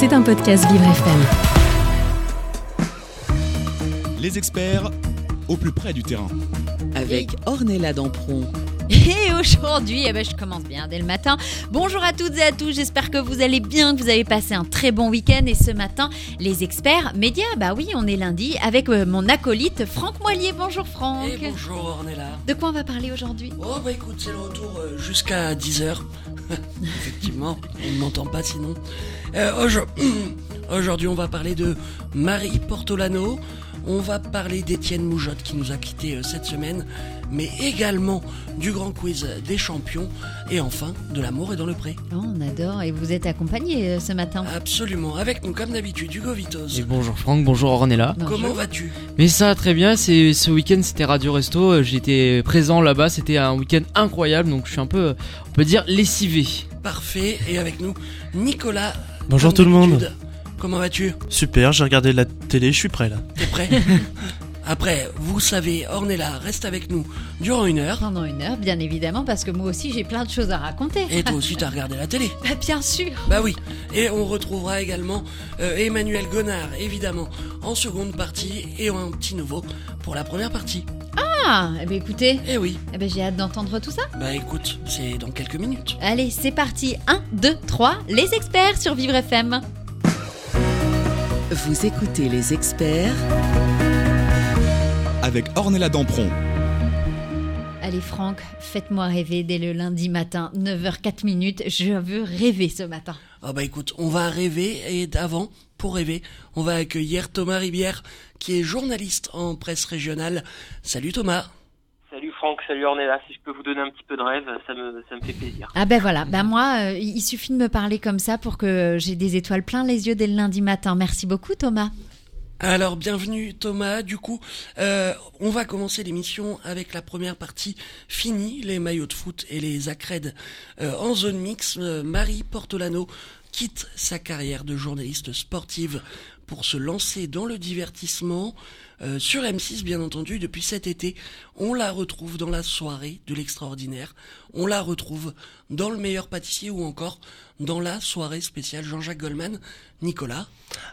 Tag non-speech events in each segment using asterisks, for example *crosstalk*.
C'est un podcast Vivre FM. Les experts au plus près du terrain. Avec Ornella Dampron. Et aujourd'hui, eh ben, je commence bien dès le matin. Bonjour à toutes et à tous, j'espère que vous allez bien, que vous avez passé un très bon week-end. Et ce matin, les experts médias, bah oui, on est lundi avec euh, mon acolyte Franck Moilier. Bonjour Franck. Et bonjour Ornella. De quoi on va parler aujourd'hui? Oh bah écoute, c'est le retour euh, jusqu'à 10h. *laughs* Effectivement, on ne m'entend pas sinon. Euh, *clears throat* aujourd'hui, on va parler de Marie Portolano. On va parler d'Étienne Moujotte qui nous a quittés euh, cette semaine, mais également du grand quiz des champions et enfin de l'amour et dans le pré. Oh, on adore et vous êtes accompagné euh, ce matin. Absolument, avec nous comme d'habitude Hugo Vitos. Et bonjour Franck, bonjour Ornella. Bonjour. Comment vas-tu? Mais ça très bien, c'est ce week-end c'était Radio Resto, euh, j'étais présent là-bas, c'était un week-end incroyable donc je suis un peu, on peut dire, lessivé. Parfait, et avec nous Nicolas. Bonjour comme tout le monde. Comment vas-tu? Super, j'ai regardé la télé, je suis prêt là. T'es prêt? *laughs* Après, vous savez, Ornella reste avec nous durant une heure. Pendant une heure, bien évidemment, parce que moi aussi j'ai plein de choses à raconter. Et toi aussi, t'as regardé la télé *laughs* Bah, bien sûr. Bah oui. Et on retrouvera également euh, Emmanuel Gonard, évidemment, en seconde partie et un petit nouveau pour la première partie. Ah, eh ben écoutez, Eh oui. eh ben, j'ai hâte d'entendre tout ça. Bah écoute, c'est dans quelques minutes. Allez, c'est parti. 1, 2, 3, les experts sur Vivre FM. Vous écoutez les experts Avec Ornella Dampron. Allez Franck, faites-moi rêver dès le lundi matin, 9h04 minutes. Je veux rêver ce matin. Ah bah écoute, on va rêver et d'avant, pour rêver, on va accueillir Thomas Ribière, qui est journaliste en presse régionale. Salut Thomas. Salut Franck, salut Ornella. Si je peux vous donner un petit peu de rêve, ça me, ça me fait plaisir. Ah ben voilà, ben moi, euh, il suffit de me parler comme ça pour que j'ai des étoiles plein les yeux dès le lundi matin. Merci beaucoup Thomas. Alors bienvenue Thomas, du coup euh, on va commencer l'émission avec la première partie finie, les maillots de foot et les accrèdes euh, en zone mix. Euh, Marie Portolano quitte sa carrière de journaliste sportive pour se lancer dans le divertissement. Euh, sur M6 bien entendu depuis cet été, on la retrouve dans la soirée de l'extraordinaire, on la retrouve dans le meilleur pâtissier ou encore dans la soirée spéciale Jean-Jacques Goldman. Nicolas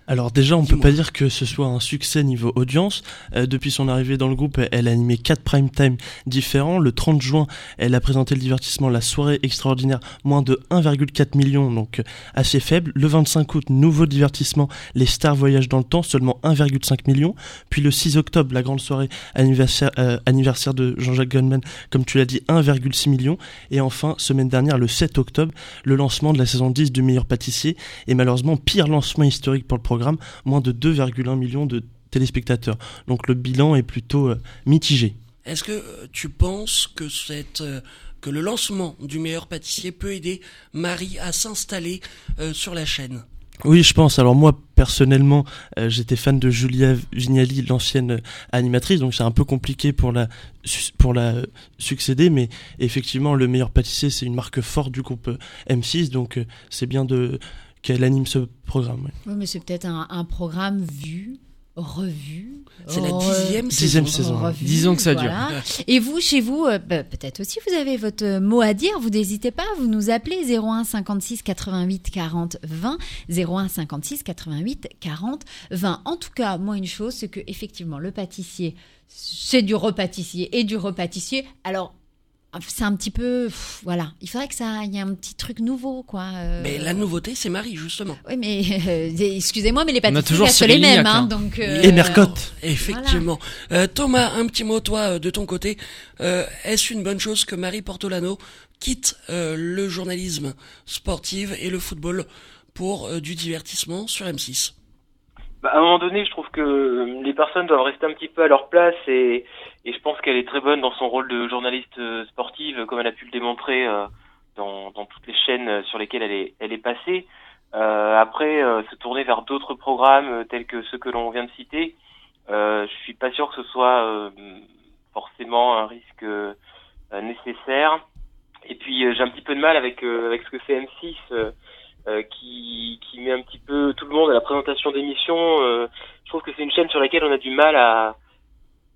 Alors déjà, on peut Dis-moi. pas dire que ce soit un succès niveau audience. Euh, depuis son arrivée dans le groupe, elle a animé quatre prime time différents. Le 30 juin, elle a présenté le divertissement La soirée extraordinaire, moins de 1,4 million, donc euh, assez faible. Le 25 août, nouveau divertissement Les stars voyagent dans le temps, seulement 1,5 million. Puis le 6 octobre, la grande soirée anniversaire, euh, anniversaire de Jean-Jacques Goldman, comme tu l'as dit, 1,6 million. Et enfin, semaine dernière, le 7 octobre, le lancement de la saison 10 du meilleur pâtissier. Et malheureusement, pire lancement historique pour le programme, moins de 2,1 millions de téléspectateurs. Donc le bilan est plutôt euh, mitigé. Est-ce que euh, tu penses que cette euh, que le lancement du meilleur pâtissier peut aider Marie à s'installer euh, sur la chaîne? Oui, je pense. Alors moi, personnellement, euh, j'étais fan de Julia Vignali, l'ancienne euh, animatrice, donc c'est un peu compliqué pour la pour la euh, succéder, mais effectivement, le meilleur pâtissier, c'est une marque forte du groupe euh, M6, donc c'est bien de qu'elle anime ce programme. ouais. Oui, mais c'est peut-être un, un programme vu, revu. C'est la dixième Dixième saison. saison. revu, Disons que ça dure. voilà. Et vous, chez vous, euh, bah, peut-être aussi, vous avez votre mot à dire. Vous n'hésitez pas, vous nous appelez 01 56 88 40 20. 01 56 88 40 20. En tout cas, moi, une chose, c'est que effectivement, le pâtissier, c'est du repâtissier et du repâtissier. Alors, c'est un petit peu, pff, voilà. Il faudrait que ça, il y ait un petit truc nouveau, quoi. euh. Mais la nouveauté, c'est Marie justement. Oui, mais euh, excusez-moi, mais les On a pâtissiers toujours restent les mêmes, hein, hein. donc. euh, Et Mercotte. Effectivement. Euh, Thomas, un petit mot toi de ton côté. Euh, Est-ce une bonne chose que Marie Portolano quitte euh, le journalisme sportif et le football pour euh, du divertissement sur M6 Bah, à un moment donné, je trouve que euh, les personnes doivent rester un petit peu à leur place et, et je pense qu'elle est très bonne dans son rôle de journaliste euh, sportive, comme elle a pu le démontrer euh, dans, dans toutes les chaînes euh, sur lesquelles elle est, elle est passée. Euh, après, euh, se tourner vers d'autres programmes tels que ceux que l'on vient de citer, je suis pas sûr que ce soit forcément un risque nécessaire. Et puis j'ai un petit peu de mal avec avec ce que fait M6. Euh, qui, qui met un petit peu tout le monde à la présentation d'émissions. Euh, je trouve que c'est une chaîne sur laquelle on a du mal à,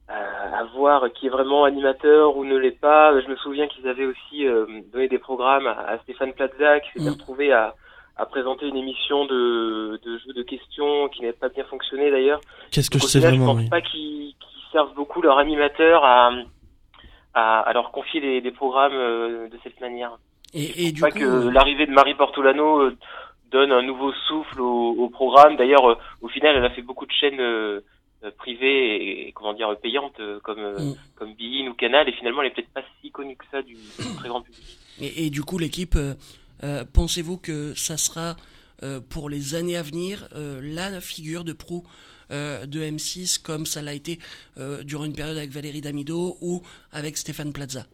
à, voir qui est vraiment animateur ou ne l'est pas. Je me souviens qu'ils avaient aussi euh, donné des programmes à, à Stéphane Plaza qui s'était Mm. retrouvé à, à présenter une émission de, de jeu de questions qui n'avait pas bien fonctionné d'ailleurs. Qu'est-ce que Donc, je sais final, vraiment Je pense oui. pas qu'ils servent beaucoup leur animateur à, à, à leur confier des, des programmes euh, de cette manière. Et, et du pas coup, que euh, l'arrivée de Marie Portolano euh, donne un nouveau souffle au, au programme. D'ailleurs, euh, au final, elle a fait beaucoup de chaînes privées et, et, comment dire payantes comme Mm. comme Bein ou Canal. Et finalement, elle est peut-être pas si connue que ça du, du très grand public. et, et du coup, l'équipe, euh, pensez-vous que ça sera euh, pour les années à venir euh, la figure de proue de M6 comme ça l'a été durant une période avec Valérie Damido ou avec Stéphane Plaza?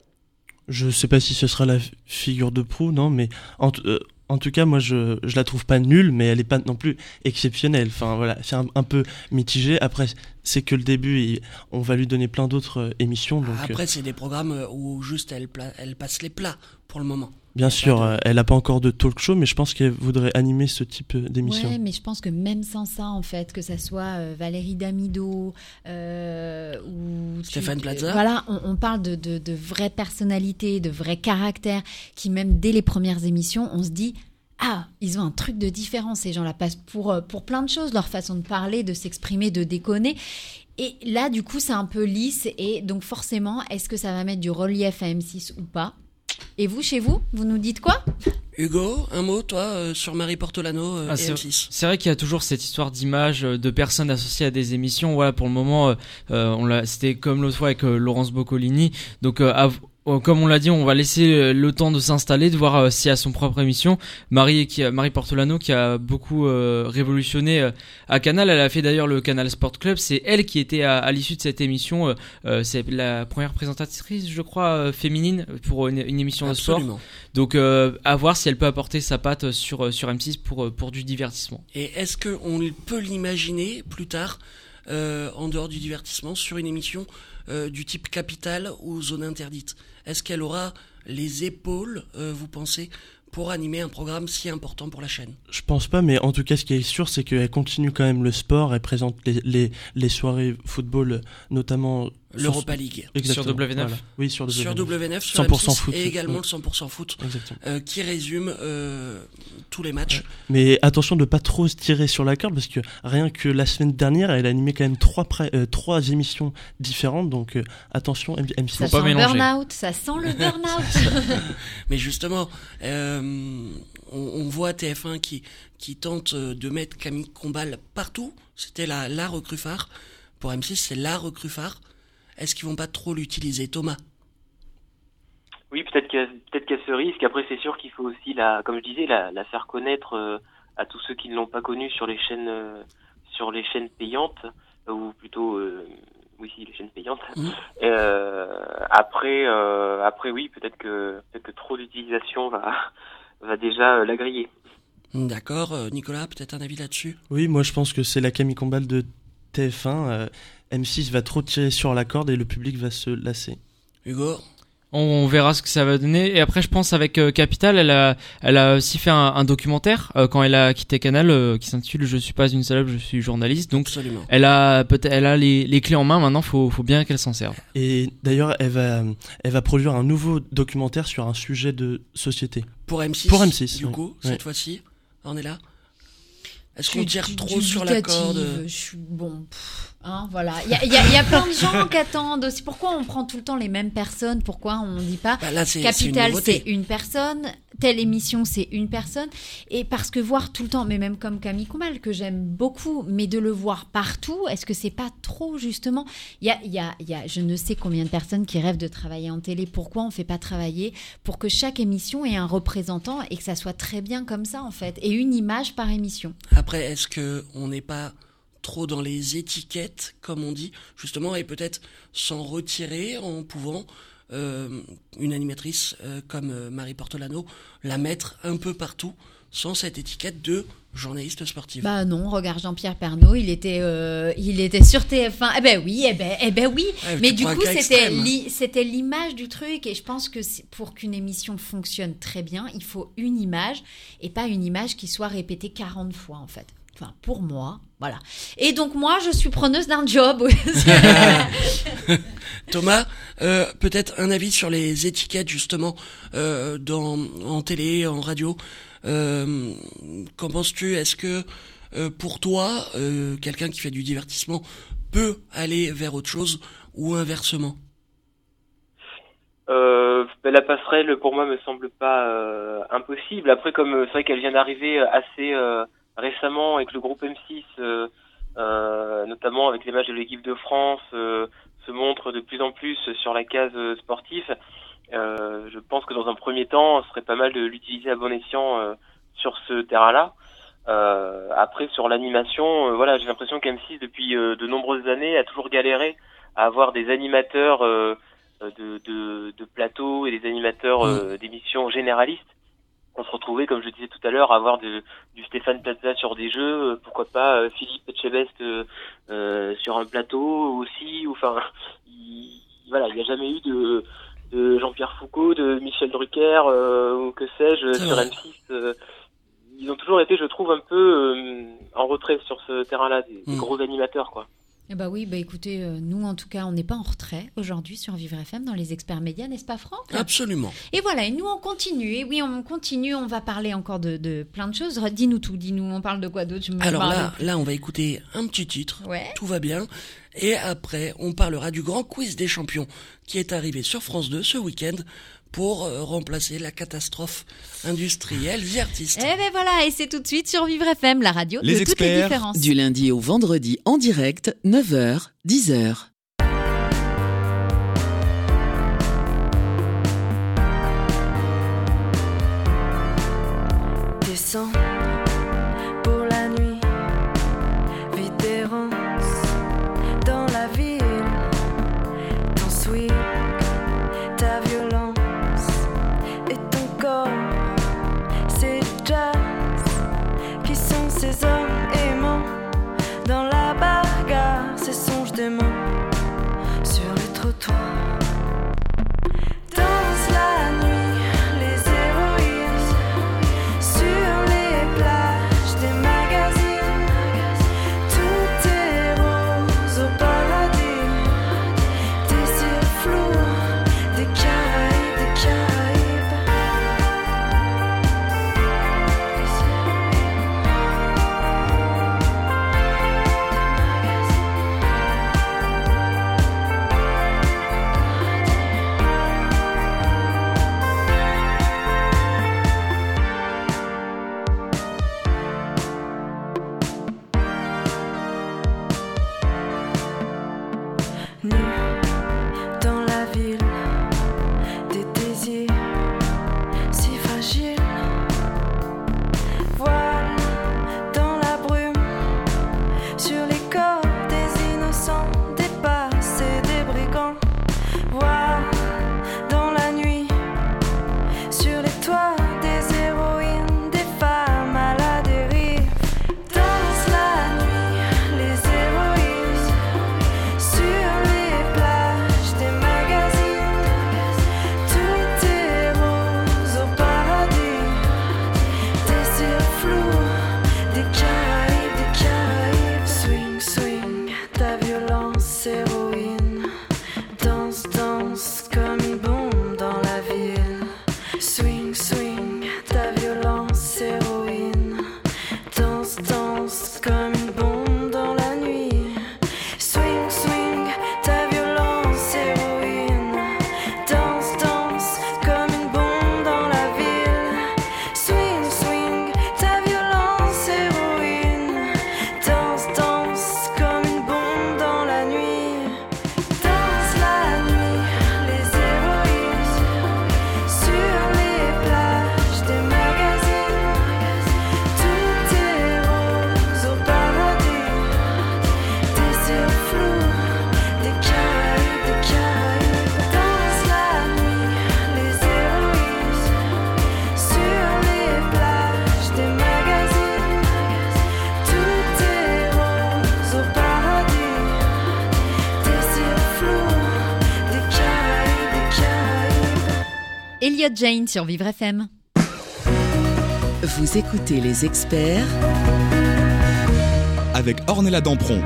Je sais pas si ce sera la figure de proue, non, mais en, euh, en tout cas, moi, je, je la trouve pas nulle, mais elle est pas non plus exceptionnelle. Enfin, voilà, c'est un, un peu mitigé. Après, c'est que le début, et on va lui donner plein d'autres euh, émissions. Donc, euh, Après, c'est des programmes où juste elle, pla- elle passe les plats pour le moment. Bien sûr, euh, elle a pas encore de talk show, mais je pense qu'elle voudrait animer ce type euh, d'émission. Ouais, mais je pense que même sans ça, en fait, que ça soit euh, Valérie Damido euh, ou tu- Stéphane Plaza. voilà, on, on parle de, de, de vraies personnalités, de vrais caractères, qui même dès les premières émissions, on se dit ah, ils ont un truc de différent ces gens-là, passent pour pour plein de choses, leur façon de parler, de s'exprimer, de déconner. Et là, du coup, c'est un peu lisse. Et donc, forcément, est-ce que ça va mettre du relief à M6 ou pas? Et vous, chez vous, vous nous dites quoi? Hugo, un mot, toi, euh, sur Marie Portolano euh, Ah, et c'est- M6 C'est vrai qu'il y a toujours cette histoire d'image euh, de personnes associées à des émissions. Voilà, pour le moment, on l'a, c'était comme l'autre fois avec euh, Laurence Boccolini. Donc, euh, euh, comme on l'a dit, on va laisser euh, le temps de s'installer, de voir euh, si à son propre émission. Marie, qui Marie Portolano, qui a beaucoup euh, révolutionné euh, à Canal. Elle a fait d'ailleurs le Canal Sport Club. C'est elle qui était à, à l'issue de cette émission. euh, euh, c'est la première présentatrice, je crois, euh, féminine pour une, une émission de sport. Donc, euh, à voir si elle peut apporter sa patte sur euh, sur M6 pour euh, pour du divertissement. Et est-ce qu'on peut l'imaginer plus tard, euh, en dehors du divertissement, sur une émission euh, du type Capital ou Zone Interdite? Est-ce qu'elle aura les épaules, euh, vous pensez, pour animer un programme si important pour la chaîne? Je pense pas, mais en tout cas, ce qui est sûr, c'est qu'elle continue quand même le sport. Elle présente les, les, soirées football, notamment. L'Europa League. Exactement, Sur W9. voilà. Oui, sur W9. Sur W9, sur 100% M6, foot, et également ouais. le 100% foot, Exactement. euh, qui résume euh, tous les matchs. Mais attention de pas trop se tirer sur la corde parce que rien que la semaine dernière, elle a animé quand même trois, pré- euh, trois émissions différentes. Donc euh, attention, M- M6. Ça pas sent le burn-out, ça sent le burn-out. *laughs* Mais justement, euh, on, on voit TF1 qui, qui tente de mettre Camille Combal partout. C'était la, la recrue phare. Pour M6, c'est la recrue phare. Est-ce qu'ils vont pas trop l'utiliser, Thomas? Oui, peut-être qu'il y a peut-être qu'il y a ce risque. Après, c'est sûr qu'il faut aussi la, comme je disais, la, la faire connaître euh, à tous ceux qui ne l'ont pas connue sur les chaînes, euh, sur les chaînes payantes, euh, ou plutôt, euh, oui, si, les chaînes payantes. Euh, après, euh, après, oui, peut-être que peut-être que trop d'utilisation va va déjà euh, la griller. D'accord, Nicolas, peut-être un avis là-dessus? Oui, moi je pense que c'est la Camille Combal de TF1. Euh, M6 va trop tirer sur la corde et le public va se lasser. Hugo On, on verra ce que ça va donner. Et après, je pense avec euh, Capital, elle a, elle a aussi fait un, un documentaire euh, quand elle a quitté Canal euh, qui s'intitule "Je suis pas une salope, je suis journaliste". Donc, Absolument. elle a peut-être, elle a les, les clés en main. Maintenant, faut, faut bien qu'elle s'en serve. Et d'ailleurs, elle va, elle va produire un nouveau documentaire sur un sujet de société. Pour M6 Pour M6, Du oui. coup, Ouais. cette fois-ci, on est là Est-ce qu'on tire trop sur la corde Je suis bon. pff, hein, voilà. Il y a, y y plein de gens *laughs* qui attendent aussi. Pourquoi on prend tout le temps les mêmes personnes? Pourquoi on dit pas Bah Là, c'est c'est une Capital, c'est une personne. Telle émission, c'est une personne. Et parce que voir tout le temps, mais même comme Camille Combal, que j'aime beaucoup, mais de le voir partout, est-ce que c'est pas trop, justement? Il y a, y, a, y a je ne sais combien de personnes qui rêvent de travailler en télé. Pourquoi on fait pas travailler pour que chaque émission ait un représentant et que ça soit très bien comme ça, en fait? Et une image par émission. Après, est-ce que on n'est pas trop dans les étiquettes, comme on dit, justement, et peut-être s'en retirer en pouvant euh, une animatrice euh, comme euh, Marie Portolano la mettre un peu partout sans cette étiquette de journaliste sportive. Bah non, regarde Jean-Pierre Pernaud, il était, euh, il était sur TF1. Eh ben oui, eh ben, eh ben oui. Ouais, Mais du coup, c'était li- c'était l'image du truc. Et je pense que pour qu'une émission fonctionne très bien, il faut une image et pas une image qui soit répétée 40 fois en fait. Enfin, pour moi, voilà. Et donc moi, je suis preneuse d'un job. *laughs* Thomas, euh, peut-être un avis sur les étiquettes justement euh, dans en télé, en radio. Euh, Qu'en penses-tu? Est-ce que euh, pour toi, euh, quelqu'un qui fait du divertissement peut aller vers autre chose ou inversement? Euh, ben, la passerelle, pour moi, me semble pas euh, impossible. Après, comme c'est vrai qu'elle vient d'arriver assez euh, récemment avec le groupe M6, euh, euh, notamment avec les matchs de l'équipe de France, euh, se montre de plus en plus sur la case sportive. Euh, je pense que dans un premier temps, ce serait pas mal de l'utiliser à bon escient euh, sur ce terrain-là. Euh, après, sur l'animation, euh, voilà, j'ai l'impression qu'M6 depuis euh, de nombreuses années a toujours galéré à avoir des animateurs euh, de, de, de plateaux et des animateurs euh, d'émissions généralistes. On se retrouvait, comme je disais tout à l'heure, à avoir de, du Stéphane Plaza sur des jeux, euh, pourquoi pas euh, Philippe Etchebest euh, euh, sur un plateau aussi. ou Enfin, il, voilà, il n'y a jamais eu de, de Jean-Pierre Foucault, de Michel Drucker euh, ou que sais-je sur vrai. M6. euh, ils ont toujours été, je trouve, un peu euh, en retrait sur ce terrain-là, des, des Mm. gros animateurs, quoi. Eh bah oui, bah écoutez, euh, nous en tout cas, on n'est pas en retrait aujourd'hui sur Vivre FM dans les experts médias, n'est-ce pas Franck? Absolument. Et voilà, et nous on continue. Et oui, on continue, on va parler encore de, de plein de choses. Dis-nous tout, dis-nous, on parle de quoi d'autre? Je me Alors parle là, là, on va écouter un petit titre. Ouais. Tout va bien. Et après, on parlera du grand quiz des champions qui est arrivé sur France 2 ce week-end pour euh, remplacer la catastrophe industrielle The Artist. Eh ben voilà, et c'est tout de suite sur Vivre FM, la radio Les de toutes les différences. Du lundi au vendredi en direct, 9h, 10h. Elliot Jane sur Vivre FM. Vous écoutez les experts avec Ornella Dampron.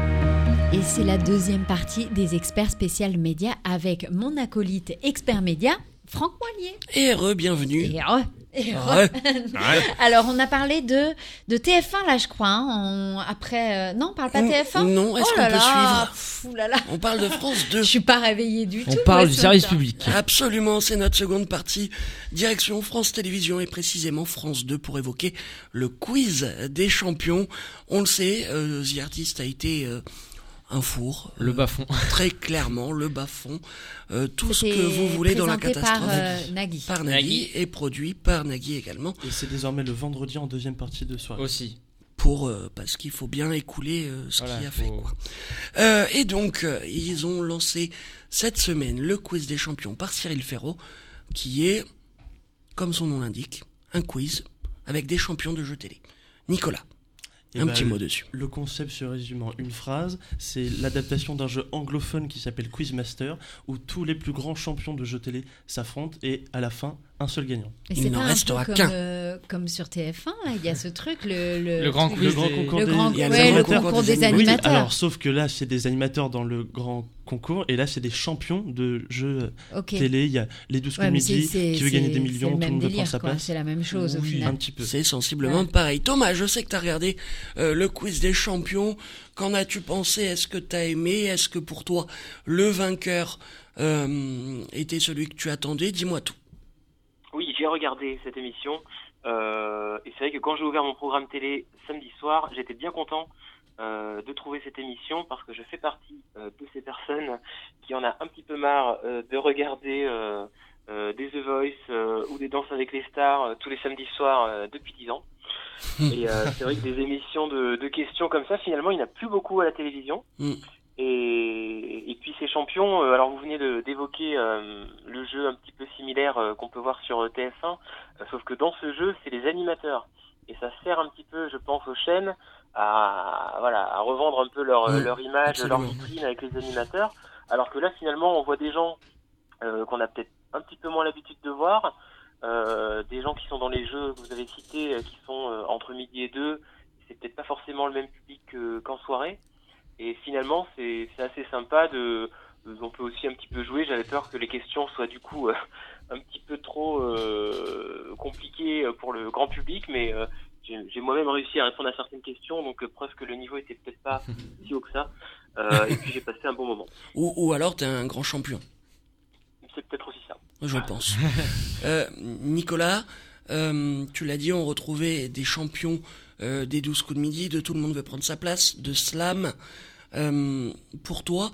Et c'est la deuxième partie des experts spécial médias avec mon acolyte expert média, Franck Moilier. Et re-bienvenue. Et re- et re- *laughs* Ouais. Alors, on a parlé de, de TF1 là, je crois. hein, on- après, euh, non, on parle pas Mm, TF1 non, est-ce oh qu'on peut suivre pff, ouh là là. On parle de France 2. *laughs* Je suis pas réveillée du On tout. parle ouais, du ce service public. Absolument, c'est notre seconde partie. Direction France Télévisions et précisément France 2 pour évoquer le quiz des champions. On le sait, euh, The Artist a été euh, un four. Le euh, bas-fond. *laughs* Très clairement, le bas-fond. Euh, tout ce que vous voulez dans la présenté catastrophe. Par, euh, Nagui. par Nagui, Nagui. et produit par Nagui également Et c'est désormais le vendredi en deuxième partie de soirée. Aussi. pour euh, parce qu'il faut bien écouler euh, ce Voilà, qu'il a faut- fait quoi. Euh, et donc euh, ils ont lancé cette semaine le quiz des champions par Cyril Ferraud qui est comme son nom l'indique un quiz avec des champions de jeux télé. Nicolas, Et un bah, petit mot dessus. Le concept se résume en une phrase, c'est l'adaptation d'un jeu anglophone qui s'appelle Quizmaster, où tous les plus grands champions de jeux télé s'affrontent et à la fin, un seul gagnant. Et Il c'est n'en restera qu'un. comme, euh, comme sur TF1, là, il y a ce truc, le, le, Le grand truc- quiz Le grand des- concours le des- grand Il y a le ouais, grand le concours concours des des animateurs. Oui, animateurs. alors sauf que là, c'est des animateurs dans le grand concours, et là, c'est des champions de jeux ok. télé. Il y a les 12 coups Ouais, c'est- qui veut gagner des millions, tout le monde veut prendre délire, sa quoi. place. C'est la même chose au Oui, final. un petit peu. C'est sensiblement Ouais. pareil. Thomas, je sais que tu as regardé euh, le quiz des champions. Qu'en as-tu pensé? Est-ce que tu as aimé? Est-ce que pour toi, le vainqueur euh, était celui que tu attendais? Dis-moi tout. J'ai regardé cette émission. euh, et c'est vrai que quand j'ai ouvert mon programme télé samedi soir, j'étais bien content euh, de trouver cette émission parce que je fais partie euh, de ces personnes qui en a un petit peu marre euh, de regarder des The Voice ou des Danses avec les stars tous les samedis soirs depuis 10 ans. Et euh, c'est vrai que des émissions de, de questions comme ça, finalement, il n'y en a plus beaucoup à la télévision. Et, et puis ces champions, euh, alors vous venez d'évoquer euh, le jeu un petit peu similaire euh, qu'on peut voir sur euh, TF1, euh, sauf que dans ce jeu, c'est les animateurs. Et ça sert un petit peu, je pense, aux chaînes à, voilà, à revendre un peu leur, leur image, leur vitrine avec les animateurs. Alors que là, finalement, on voit des gens qu'on a peut-être un petit peu moins l'habitude de voir, des gens qui sont dans les jeux que vous avez cités, qui sont entre midi et deux. C'est peut-être pas forcément le même public que- qu'en soirée. Et finalement, c'est assez sympa de. On peut aussi un petit peu jouer. J'avais peur que les questions soient du coup euh, *laughs* un petit peu trop euh, compliquées pour le grand public, mais euh, j'ai moi-même réussi à répondre à certaines questions, donc euh, preuve que le niveau était peut-être pas *laughs* si haut que ça. Euh, et puis j'ai passé un bon moment. Ou, ou alors tu es un grand champion. C'est peut-être aussi ça. Je pense. *laughs* Euh, Nicolas, euh, tu l'as dit, on retrouvait des champions euh, des 12 coups de midi, de Tout le monde veut prendre sa place, de slam. Euh, pour toi,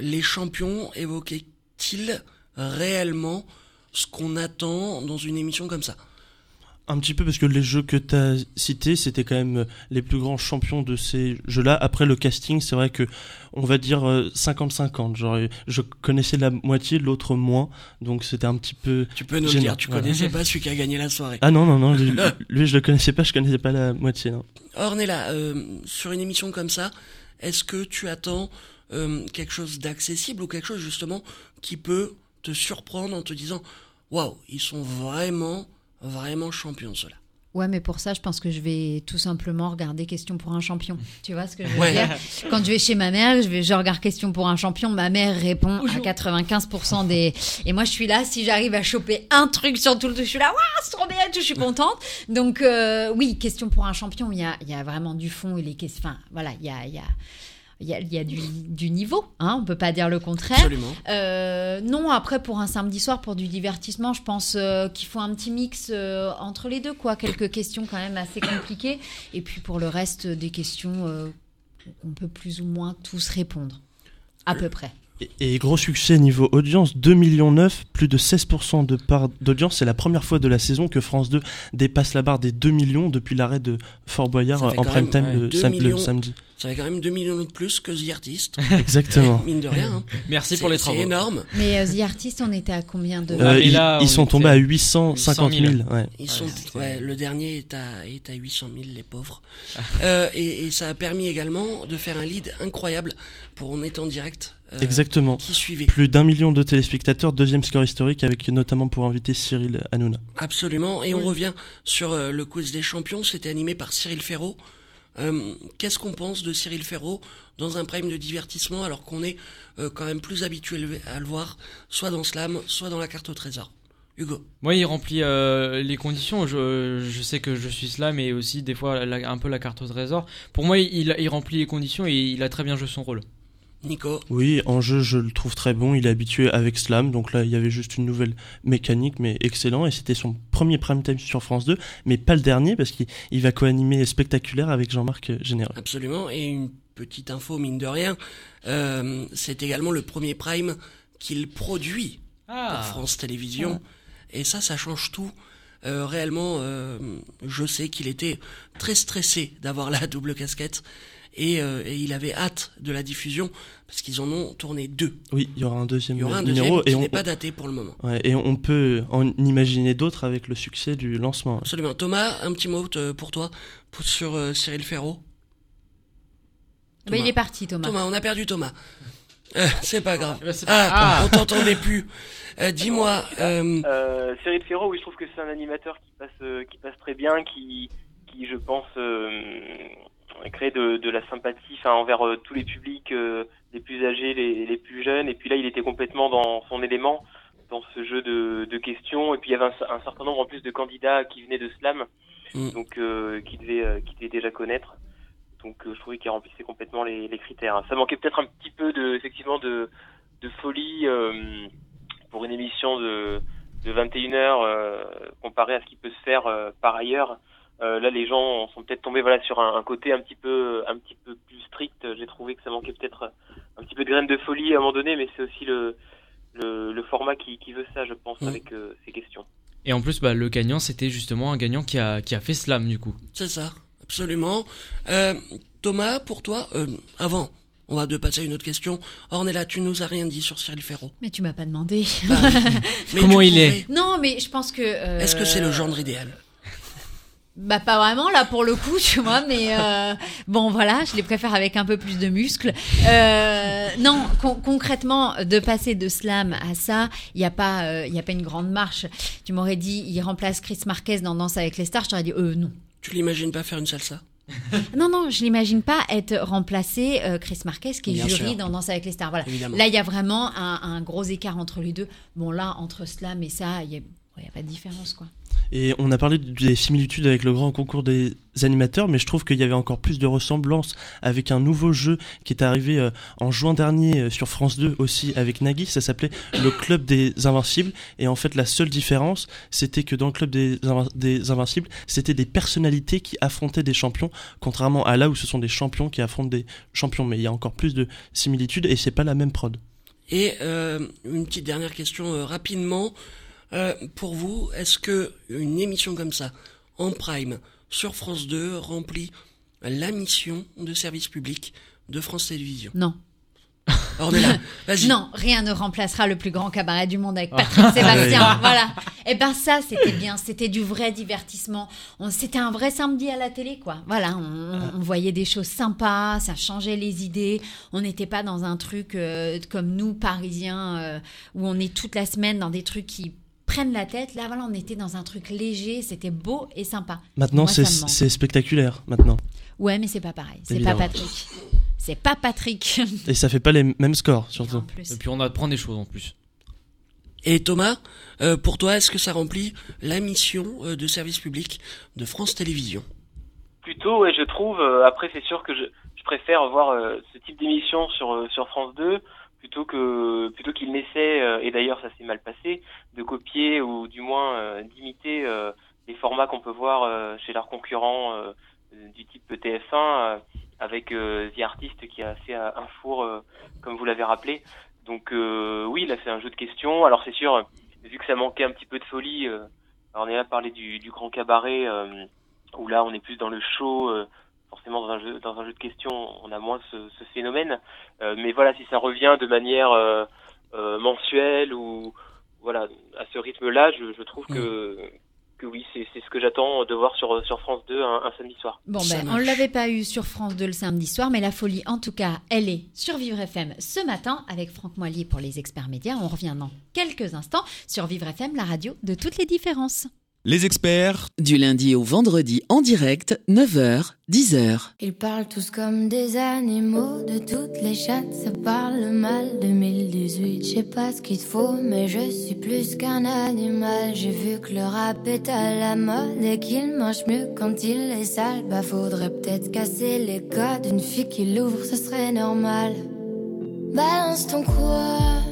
les champions évoquaient-ils réellement ce qu'on attend dans une émission comme ça? Un petit peu parce que les jeux que tu as cités, c'était quand même les plus grands champions de ces jeux-là. Après le casting, c'est vrai que on va dire euh, 50-50. Genre, je connaissais la moitié, l'autre moins. Donc c'était un petit peu. Tu peux nous Gênant, dire, tu voilà. connaissais pas celui qui a gagné la soirée. Ah non, non, non, lui, *laughs* lui, je le connaissais pas, je connaissais pas la moitié. Non. Ornella, euh, sur une émission comme ça, est-ce que tu attends euh, quelque chose d'accessible ou quelque chose justement qui peut te surprendre en te disant waouh, ils sont vraiment, vraiment champions ceux-là Ouais, mais pour ça, je pense que je vais tout simplement regarder Question pour un champion. Tu vois ce que je veux Ouais. dire? Quand je vais chez ma mère, je, vais, je regarde Question pour un champion. Ma mère répond à 95% des. Et moi, je suis là. Si j'arrive à choper un truc sur tout le truc, je suis là. Waouh, c'est trop bien, je suis contente. Donc, euh, oui, Question pour un champion. Il y a, il y a vraiment du fond et les questions. Enfin, voilà, il y a. Il y a il y a, il y a du, du niveau, hein, on peut pas dire le contraire. Absolument. Euh, non, après pour un samedi soir, pour du divertissement, je pense euh, qu'il faut un petit mix euh, entre les deux, quoi. Quelques questions quand même assez compliquées, et puis pour le reste des questions, on peut plus ou moins tous répondre, à peu près. Et, gros succès niveau audience, 2 millions 9, plus de 16% de part d'audience. C'est la première fois de la saison que France 2 dépasse la barre des 2 millions depuis l'arrêt de Fort Boyard fait en prime même, time ouais, le, 2 sam- le millions. samedi. Ça fait quand même 2 millions de plus que The Artist. *laughs* Exactement. Mine de rien. hein. *laughs* Merci C'est- pour les C'est travaux. énorme. Mais euh, The Artist, on était à combien de... Ah, Euh, mais ils, là, ils on sont tombés à à 850 000. 000. ouais. Ils sont, ouais, le dernier est à, est à 800 000, les pauvres. Euh, et, et ça a permis également de faire un lead incroyable pour On est en direct. Euh, Exactement. Qui suivait. Plus d'un million de téléspectateurs, deuxième score historique avec notamment pour inviter Cyril Hanouna. Absolument. Et on revient sur euh, le quiz des champions. C'était animé par Cyril Ferraud. Euh, Qu'est-ce qu'on pense de Cyril Ferraud dans un prime de divertissement alors qu'on est euh, quand même plus habitué à le voir, soit dans Slam, soit dans la carte au trésor? Hugo Moi, il remplit euh, les conditions. Je, je sais que je suis slam et aussi des fois la- un peu la carte au trésor. Pour moi, il, il remplit les conditions et il a très bien joué son rôle. Nico Oui, en jeu, je le trouve très bon. Il est habitué avec Slam, donc là, il y avait juste une nouvelle mécanique, mais excellent. Et c'était son premier prime time sur France 2, mais pas le dernier, parce qu'il il va co-animer spectaculaire avec Jean-Marc Général. Absolument. Et une petite info, mine de rien, euh, c'est également le premier prime qu'il produit pour France Télévisions. Et ça, ça change tout. Euh, réellement, euh, je sais qu'il était très stressé d'avoir la double casquette. Et, euh, et il avait hâte de la diffusion parce qu'ils en ont tourné deux. Oui, il y aura un deuxième Il y aura un deuxième numéro. qui et, on, n'est pas daté pour le moment. ouais, et on peut en imaginer d'autres avec le succès du lancement. Absolument. Thomas, un petit mot euh, pour toi pour- sur euh, Cyril Ferraud. Bah, il est parti, Thomas. Thomas, on a perdu Thomas. Euh, c'est pas grave. *laughs* Ah, on t'entendait plus. Euh, Dis-moi, euh, Euh, Cyril Ferraud, oui, je trouve que c'est un animateur qui passe, qui passe très bien, qui, qui je pense, euh, crée de, de la sympathie enfin, envers euh, tous les publics, euh, les plus âgés, les, les plus jeunes. Et puis là, il était complètement dans son élément, dans ce jeu de, de questions. Et puis il y avait un, un certain nombre en plus de candidats qui venaient de Slam, Mm. donc euh, qui devaient, qui devaient déjà connaître. Donc je trouvais qu'il remplissait complètement les, les critères. Ça manquait peut-être un petit peu de, effectivement, de, de folie pour une émission de, de 21 heures euh, comparé à ce qui peut se faire par ailleurs. Euh, là, les gens sont peut-être tombés voilà sur un, un côté un petit peu un petit peu plus strict. J'ai trouvé que ça manquait peut-être un petit peu de graines de folie à un moment donné, mais c'est aussi le le, le format qui, qui veut ça, je pense, Mm. avec euh, ces questions. Et en plus, bah, le gagnant, c'était justement un gagnant qui a, qui a fait slam du coup. c'est ça, absolument. Euh, Thomas, pour toi, euh, avant, on va de passer à une autre question. Ornella, tu nous as rien dit sur Cyril Ferraud. Mais tu m'as pas demandé. Bah, *laughs* mais Comment il est non, mais je pense que. euh, Est-ce que c'est le genre idéal? Bah pas vraiment là pour le coup, *laughs* tu vois, mais euh, bon voilà, je les préfère avec un peu plus de muscles. Euh, non, con- concrètement, de passer de slam à ça, il n'y a pas, euh, il y a pas une grande marche. Tu m'aurais dit, il remplace Chris Marquez dans Danse avec les stars, je t'aurais dit, euh non. Tu l'imagines pas faire une salsa? *laughs* Non, non, je l'imagine pas être remplacé euh, Chris Marquez qui est Bien jury sûr. dans Danse avec les stars. Voilà. Évidemment. Là, il y a vraiment un, un gros écart entre les deux. Bon là, entre slam et ça, il n'y a, il y a pas de différence quoi. Et on a parlé des similitudes avec le grand concours des animateurs, mais je trouve qu'il y avait encore plus de ressemblances avec un nouveau jeu qui est arrivé euh, en juin dernier euh, sur France 2 aussi avec Nagui. Ça s'appelait le Club des Invincibles. Et en fait, la seule différence, c'était que dans le Club des, Invin- des Invincibles, c'était des personnalités qui affrontaient des champions, contrairement à là où ce sont des champions qui affrontent des champions. Mais il y a encore plus de similitudes et c'est pas la même prod. Et euh, une petite dernière question euh, rapidement. Euh, pour vous, est-ce que une émission comme ça, en prime, sur France 2, remplit la mission de service public de France Télévisions? Non. Ornella, *laughs* vas-y. Non, rien ne remplacera le plus grand cabaret du monde avec Patrick *laughs* Sébastien. voilà. Et ben ça, c'était bien. C'était du vrai divertissement. On- C'était un vrai samedi à la télé, quoi. Voilà, on, on voyait des choses sympas, ça changeait les idées. On n'était pas dans un truc euh, comme nous, Parisiens, euh, où on est toute la semaine dans des trucs qui prennent la tête. Là, voilà, on était dans un truc léger. C'était beau et sympa. Maintenant, c'est spectaculaire. Maintenant. Ouais, mais c'est pas pareil. C'est pas. Patrick. C'est pas Patrick. *laughs* Et ça fait pas les mêmes scores, surtout. Et puis on apprend des choses en plus. Et Thomas, euh, pour toi, est-ce que ça remplit la mission euh, de service public de France Télévisions? Plutôt, ouais, je trouve. euh, après, c'est sûr que je, je préfère voir euh, ce type d'émission sur euh, sur France 2 plutôt que plutôt qu'il n'essaie. euh, et d'ailleurs, ça s'est mal passé de copier ou du moins euh, d'imiter euh, les formats qu'on peut voir chez leurs concurrents du type TF1 euh, avec The Artist qui a fait un four, comme vous l'avez rappelé. Donc oui, là, c'est un jeu de questions. Alors c'est sûr, vu que ça manquait un petit peu de folie. alors on est là à parler du, du grand cabaret. où là on est plus dans le show, forcément dans un jeu dans un jeu de questions on a moins ce, ce phénomène. Euh, mais voilà, si ça revient de manière euh, euh, mensuelle ou voilà à ce rythme-là, je, je trouve que que oui, c'est c'est ce que j'attends de voir sur sur France 2 un, un samedi soir. Bon, ben, on ne l'avait pas eu sur France 2 le samedi soir, mais la folie, en tout cas, elle est sur Vivre FM ce matin avec Franck Moilier pour les experts médias. On revient dans quelques instants sur Vivre FM, la radio de toutes les différences. Les experts Du lundi au vendredi en direct, 9h, 10h. Ils parlent tous comme des animaux, de toutes les chattes, ça parle mal. 2018, je sais pas ce qu'il te faut, mais je suis plus qu'un animal. J'ai vu que le rap est à la mode et qu'il mange mieux quand il est sale. Bah faudrait peut-être casser les codes, une fille qui l'ouvre, ce serait normal. Balance ton quoi?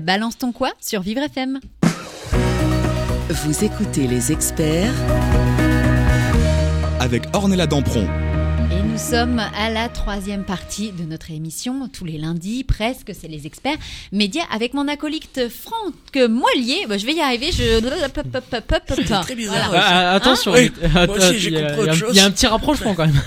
Balance ton quoi sur Vivre FM. Vous écoutez les experts avec Ornella Dampron. Et nous sommes à la troisième partie de notre émission, tous les lundis presque, c'est les experts médias avec mon acolyte Franck Moilier. Bah, je vais y arriver, je... C'était très bizarre. Voilà. Ah, ah, attention, Oui, il- moi aussi, j'ai compris autre un- chose. Il y a un petit rapprochement quand même.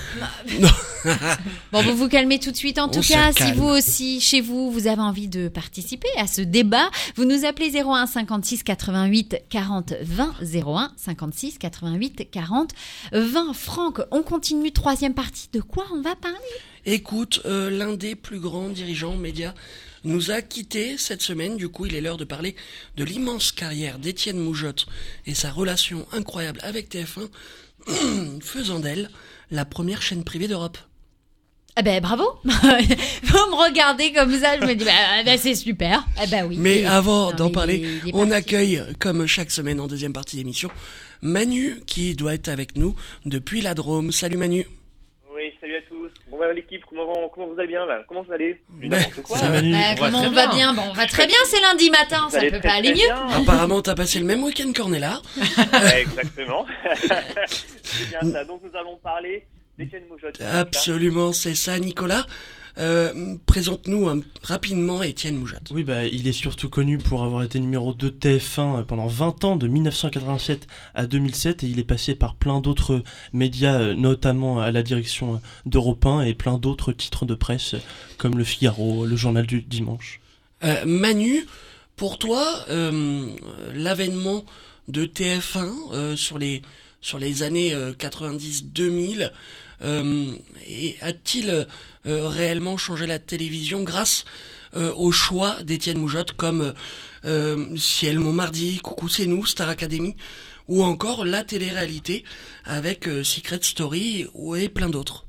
*laughs* *laughs* Bon, vous vous calmez tout de suite. En tout cas, si vous aussi, chez vous, vous avez envie de participer à ce débat, vous nous appelez 01 56 88 40 20 01 56 88 40 20. Franck, on continue troisième partie. De quoi on va parler? Écoute, euh, l'un des plus grands dirigeants médias nous a quittés cette semaine. Du coup, il est l'heure de parler de l'immense carrière d'Étienne Moujotte et sa relation incroyable avec TF1, *clears throat* faisant d'elle la première chaîne privée d'Europe. Ah ben bravo *laughs* Vous me regardez comme ça, je me dis bah, bah, c'est super. Ah bah oui. Mais Et- avant d'en parler, il est- il est on accueille, comme chaque semaine en deuxième partie d'émission, Manu qui doit être avec nous depuis la Drôme. Salut Manu. Oui, salut à tous. Bon, bah, l'équipe, comment, comment vous allez bien là? Comment vous allez? Ben, quoi? Salut Manu. Bah, On comment on va bien. bien? Bon, on va très bien, c'est lundi matin, ça allez peut très, pas aller mieux. bien. Apparemment, t'as passé le même week-end qu'Ornella. Ouais, exactement. *laughs* *laughs* c'est bien ça. Donc, nous allons parler. Absolument, c'est ça, Nicolas. Euh, Présente-nous euh, rapidement Étienne Moujotte. Oui, bah, il est surtout connu pour avoir été numéro 2 de TF1 pendant 20 ans, de 1987 à 2007, et il est passé par plein d'autres médias, euh, notamment à la direction euh, d'Europe 1 et plein d'autres titres de presse, euh, comme Le Figaro, le Journal du Dimanche. Euh, Manu, pour toi, euh, l'avènement de TF1 euh, sur les sur les années euh, 90-2000 euh, et a-t-il euh, réellement changé la télévision grâce euh, au choix d'Étienne Moujotte comme euh, Ciel Montmardi, Coucou c'est nous, Star Academy ou encore la télé-réalité avec euh, Secret Story et plein d'autres?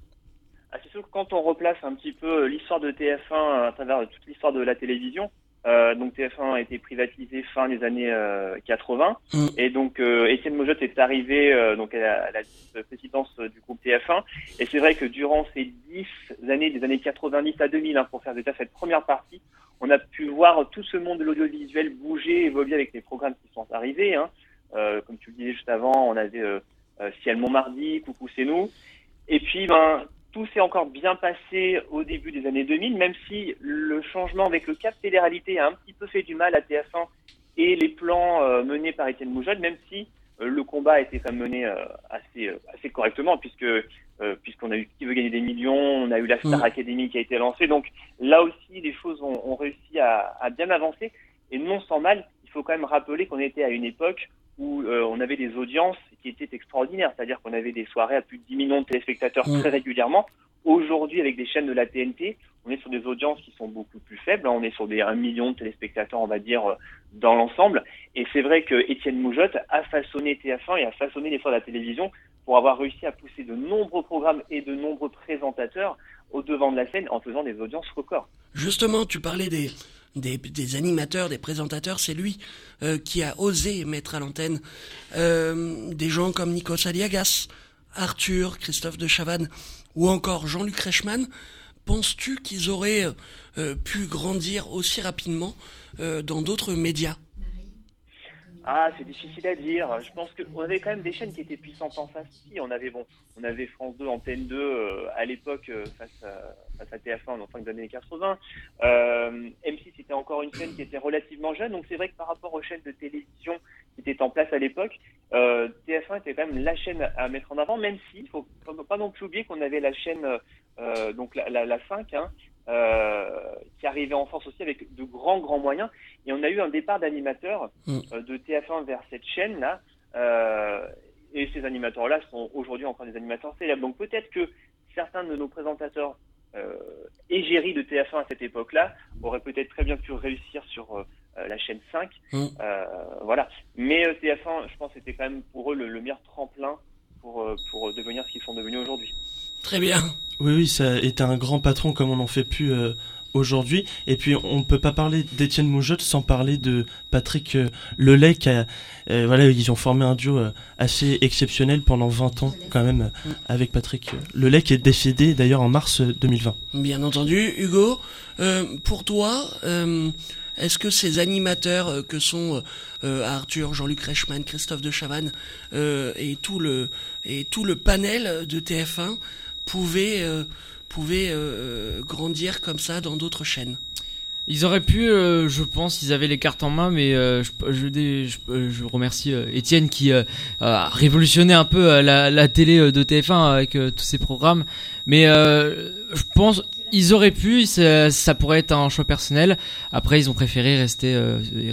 Ah, c'est sûr que quand on replace un petit peu euh, l'histoire de TF1 à travers toute l'histoire de la télévision, euh, donc TF1 a été privatisé fin des années euh, 80 Mm. et donc euh, Étienne Mojotte est arrivé euh, donc à la, à la présidence euh, du groupe TF1 et c'est vrai que durant ces dix années des années 90 à 2000 hein, pour faire déjà cette première partie on a pu voir tout ce monde de l'audiovisuel bouger évoluer avec les programmes qui sont arrivés hein. Euh, comme tu le disais juste avant on avait euh, euh, Ciel Montmardi Coucou c'est nous et puis ben tout s'est encore bien passé au début des années 2000, même si le changement avec le cap télé-réalité a un petit peu fait du mal à TF1 et les plans euh, menés par Étienne Moujotte, même si euh, le combat a été quand même mené euh, assez, assez correctement, puisque puisqu'on a eu Qui veut gagner des millions, on a eu la Star Mm. Academy qui a été lancée, donc là aussi les choses ont, ont réussi à, à bien avancer, et non sans mal, il faut quand même rappeler qu'on était à une époque où euh, on avait des audiences qui étaient extraordinaires, c'est-à-dire qu'on avait des soirées à plus de 10 millions de téléspectateurs Mm. très régulièrement. Aujourd'hui, avec des chaînes de la TNT, on est sur des audiences qui sont beaucoup plus faibles. On est sur des 1 million de téléspectateurs, on va dire, euh, dans l'ensemble. Et c'est vrai que Étienne Moujotte a façonné TF1 et a façonné l'essor de la télévision pour avoir réussi à pousser de nombreux programmes et de nombreux présentateurs au devant de la scène en faisant des audiences records. Justement, tu parlais des, des, animateurs, des présentateurs, c'est lui euh, qui a osé mettre à l'antenne euh, des gens comme Nikos Aliagas, Arthur, Christophe de Chavannes ou encore Jean-Luc Reichmann. Penses-tu qu'ils auraient euh, pu grandir aussi rapidement dans d'autres médias? Ah, c'est difficile à dire. Je pense qu'on avait quand même des chaînes qui étaient puissantes en face. Si, on avait bon, on avait France 2, Antenne 2 euh, à l'époque euh, face, à, face à TF1 dans les fin des années 80. Euh, M6 c'était encore une chaîne qui était relativement jeune, donc c'est vrai que par rapport aux chaînes de télévision qui étaient en place à l'époque, euh, TF1 était quand même la chaîne à mettre en avant, même si il faut pas non plus oublier qu'on avait la chaîne euh, donc la, la, la 5 hein, euh, qui arrivait en force aussi avec de grands grands moyens. Et on a eu un départ d'animateurs Mm. euh, de TF1 vers cette chaîne là. Euh, et ces animateurs-là sont aujourd'hui encore des animateurs célèbres. Donc peut-être que certains de nos présentateurs égéries de TF1 à cette époque-là auraient peut-être très bien pu réussir sur euh, la chaîne 5. Mm. Euh, voilà. Mais euh, TF1, je pense, c'était quand même pour eux le, le meilleur tremplin pour, pour devenir ce qu'ils sont devenus aujourd'hui. Très bien. Oui, oui, ça été un grand patron comme on n'en fait plus euh, aujourd'hui. Et puis, on ne peut pas parler d'Étienne Moujotte sans parler de Patrick euh, Lelay. Qui a, euh, voilà, ils ont formé un duo euh, assez exceptionnel pendant 20 ans, quand même, avec Patrick Lelay, qui est décédé d'ailleurs en mars euh, 2020. Bien entendu, Hugo. Euh, pour toi, euh, est-ce que ces animateurs que sont euh, Arthur, Jean-Luc Reichmann, Christophe de Chavannes euh, et tout le et tout le panel de TF1 pouvaient euh, pouvaient euh, grandir comme ça dans d'autres chaînes Ils auraient pu, euh, je pense, ils avaient les cartes en main, mais euh, je, je, je, je remercie euh, Étienne qui euh, a révolutionné un peu euh, la, la télé euh, de TF1 avec tous ces programmes. Mais je pense ils auraient pu, ça, ça pourrait être un choix personnel. Après, ils ont préféré rester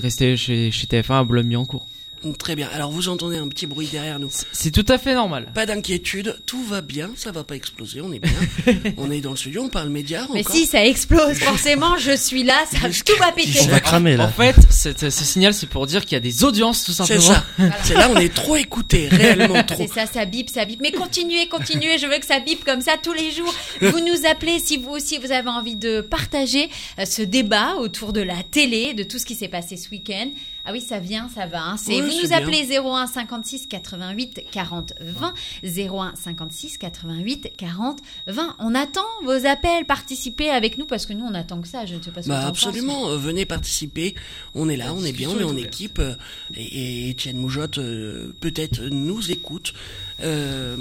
rester chez, chez TF1 à Boulogne-Billancourt. Très bien. Alors vous entendez un petit bruit derrière nous. C'est tout à fait normal. Pas d'inquiétude, tout va bien, ça va pas exploser, on est bien. *laughs* on est dans le studio, on parle médias. Mais encore. si, ça explose, forcément, je suis là, ça, tout va péter. On va cramer là. En fait, ce signal, c'est pour dire qu'il y a des audiences, tout C'est simplement. ça. *laughs* C'est là, on est trop écouté, réellement trop. C'est ça, ça bip, ça bip. Mais continuez, continuez. Je veux que ça bip comme ça tous les jours. Vous nous appelez si vous aussi vous avez envie de partager euh, ce débat autour de la télé, de tout ce qui s'est passé ce week-end. Ah oui, ça vient, ça va. hein. C'est Ouais, vous nous bien. appelez 01 56 88 40 20 01 56 88 40 20. On attend vos appels, participez avec nous parce que nous on attend que ça. Je ne sais pas ce que Bah penses. absolument, euh, venez participer. On est là, La on est bien, on est est en équipe. euh, Et, et Étienne Moujotte euh, peut-être nous écoute. Euh,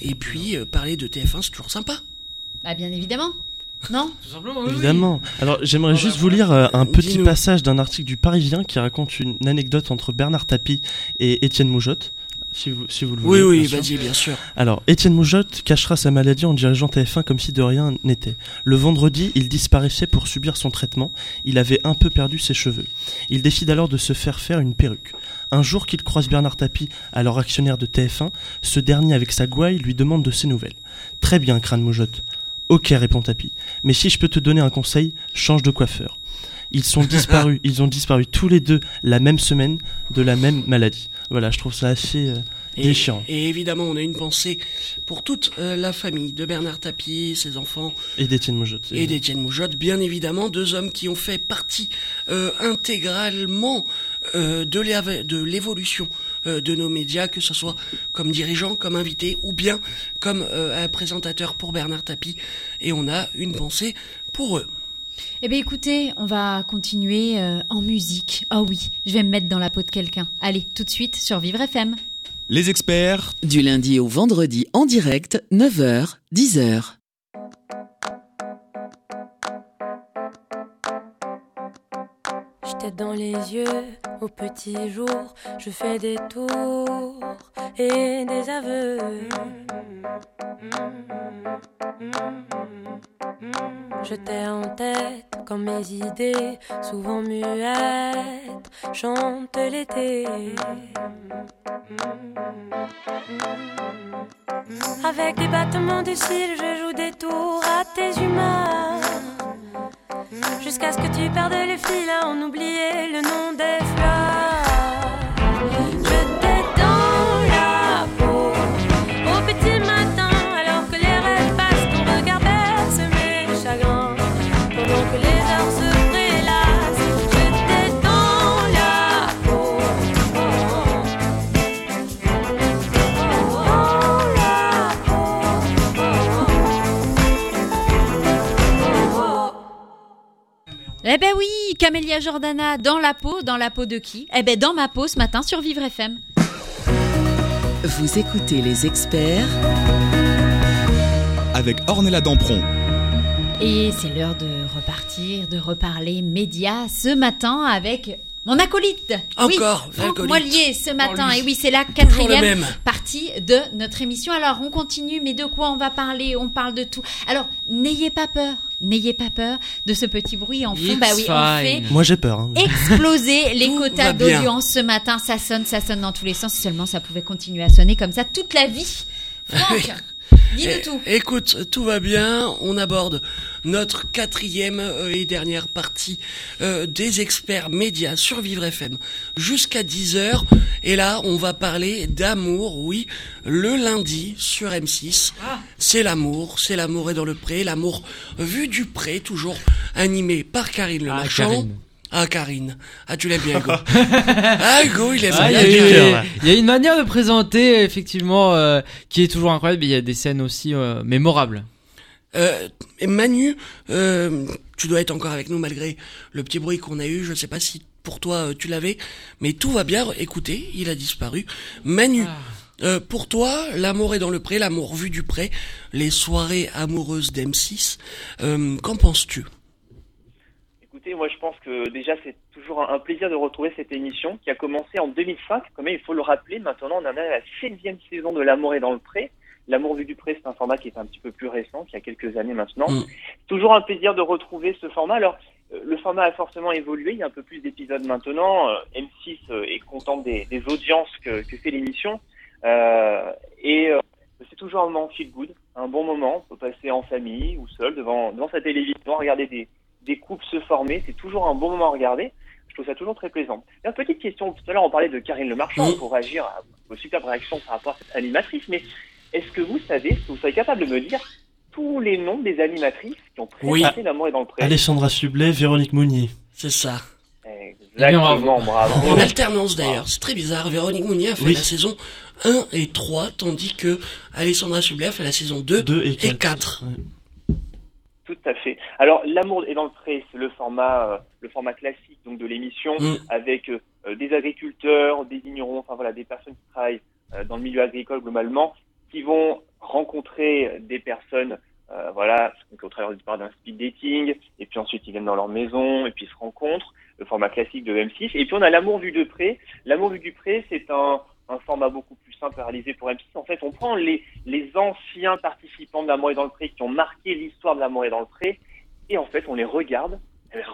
et puis euh, parler de TF1, c'est toujours sympa. Bah bien évidemment. Non Tout simplement, oui, oui. Évidemment. Alors j'aimerais Oh, juste bah, vous lire euh, un petit passage d'un article du Parisien qui raconte une anecdote entre Bernard Tapie et Étienne Moujotte. Si vous, si vous le Oui, voulez. oui, bien sûr. vas-y, bien sûr. Alors, Étienne Moujotte cachera sa maladie en dirigeant TF1 comme si de rien n'était. Le vendredi, il disparaissait pour subir son traitement. Il avait un peu perdu ses cheveux. Il décide alors de se faire faire une perruque. Un jour qu'il croise Bernard Tapie, alors actionnaire de TF1, ce dernier avec sa gouaille lui demande de ses nouvelles. Très bien, crâne Moujotte. Ok, répond Tapie. Mais si je peux te donner un conseil, change de coiffeur. Ils sont *laughs* disparus, ils ont disparu tous les deux la même semaine de la même maladie. Voilà, je trouve ça assez euh, Et, déchirant. et évidemment, on a une pensée pour toute euh, la famille de Bernard Tapie, ses enfants Et d'Étienne Moujotte. et d'Étienne Moujotte, bien évidemment, deux hommes qui ont fait partie euh, intégralement euh, de l'évolution de nos médias, que ce soit comme dirigeant, comme invité, ou bien comme euh, un présentateur pour Bernard Tapie. Et on a une pensée pour eux. Eh bien écoutez, on va continuer euh, en musique. Ah oui, je vais me mettre dans la peau de quelqu'un. Allez, tout de suite sur Vivre FM. Les experts, Du lundi au vendredi en direct, 9h, 10h. Tête dans les yeux au petit jour, je fais des tours et des aveux. Je t'ai en tête quand mes idées, souvent muettes, chantent l'été. Avec des battements de cils, je joue des tours à tes humeurs. Jusqu'à ce que tu perdes les fils, à en oublier le nom des fleurs. Eh ben oui, Camélia Jordana dans la peau, dans la peau de qui Eh ben dans ma peau ce matin sur Vivre FM. Vous écoutez les experts avec Ornella Dampron. Et c'est l'heure de repartir, de reparler médias ce matin avec mon acolyte. Encore, oui, Franck. Moilier ce matin. lui. Et oui, c'est la quatrième partie de notre émission. Alors, on continue, mais de quoi on va parler? On parle de tout. Alors, n'ayez pas peur. N'ayez pas peur de ce petit bruit en fond. It's bah oui, on fait fine. Moi j'ai peur. hein. exploser les quotas d'audience ce matin. Ça sonne, ça sonne dans tous les sens. Si seulement ça pouvait continuer à sonner comme ça toute la vie. *laughs* Franck, dis-nous Eh, tout. Écoute, tout va bien. On aborde notre quatrième euh, et dernière partie euh, des experts médias sur Vivre FM jusqu'à 10h. Et là, on va parler d'amour, oui, le lundi sur M6. C'est l'amour, c'est l'amour est dans le pré, l'amour vu du pré, toujours animé par Karine Le Ah. Karine. Ah, Karine. Ah, tu l'aimes bien, Hugo. *laughs* ah, Hugo, il aime Ah, il y, bien. a du eu- cœur, ouais. il y a une manière de présenter effectivement euh, qui est toujours incroyable. Il y a des scènes aussi euh, mémorables. Euh, et Manu, euh, tu dois être encore avec nous malgré le petit bruit qu'on a eu. Je ne sais pas si pour toi euh, tu l'avais, mais tout va bien. Écoutez, il a disparu. Manu, euh, pour toi, l'amour est dans le pré, l'amour vu du pré, les soirées amoureuses d'M6. Euh, Qu'en penses-tu? Écoutez, moi je pense que déjà c'est toujours un plaisir de retrouver cette émission qui a commencé en 2005. Quand même, il faut le rappeler. Maintenant, on en est à la septième saison de L'amour est dans le pré. L'amour vu du pré, c'est un format qui est un petit peu plus récent, qui a quelques années maintenant. Mm. Toujours un plaisir de retrouver ce format. Alors, euh, le format a forcément évolué. Il y a un peu plus d'épisodes maintenant. Euh, M6 euh, est content des, des audiences que, que fait l'émission. Euh, et c'est toujours un moment feel good, un bon moment. On peut passer en famille ou seul devant, devant sa télévision, regarder des, des couples se former. C'est toujours un bon moment à regarder. Je trouve ça toujours très plaisant. Une petite question. Tout à l'heure, on parlait de Karine Le Marchand Oui. pour réagir à vos superbes réactions par rapport à cette animatrice. Mais est-ce que vous savez, est-ce que vous serez capable de me dire tous les noms des animatrices qui ont Oui. présenté L'amour est dans le pré? Alessandra Sublet, Véronique Mounier. C'est ça. Exactement, bravo. En alternance d'ailleurs. C'est très bizarre. Véronique Mounier a fait Oui. la saison 1 et 3, tandis que Alessandra Sublet a fait la saison 2, 2 et 4. et 4. Tout à fait. Alors, l'amour est dans le pré, c'est le format, euh, le format classique donc de l'émission, Mm. avec euh, des agriculteurs, des vignerons, enfin voilà, des personnes qui travaillent euh, dans le milieu agricole globalement, qui vont rencontrer des personnes, euh, voilà, donc au travers du d'un speed dating, et puis ensuite ils viennent dans leur maison, et puis ils se rencontrent, le format classique de M6. Et puis on a l'amour vu de près. L'amour vu du près, c'est un, un format beaucoup plus simple à réaliser pour M6. En fait, on prend les, les anciens participants de l'amour est dans le pré qui ont marqué l'histoire de l'amour est dans le pré, et en fait, on les regarde.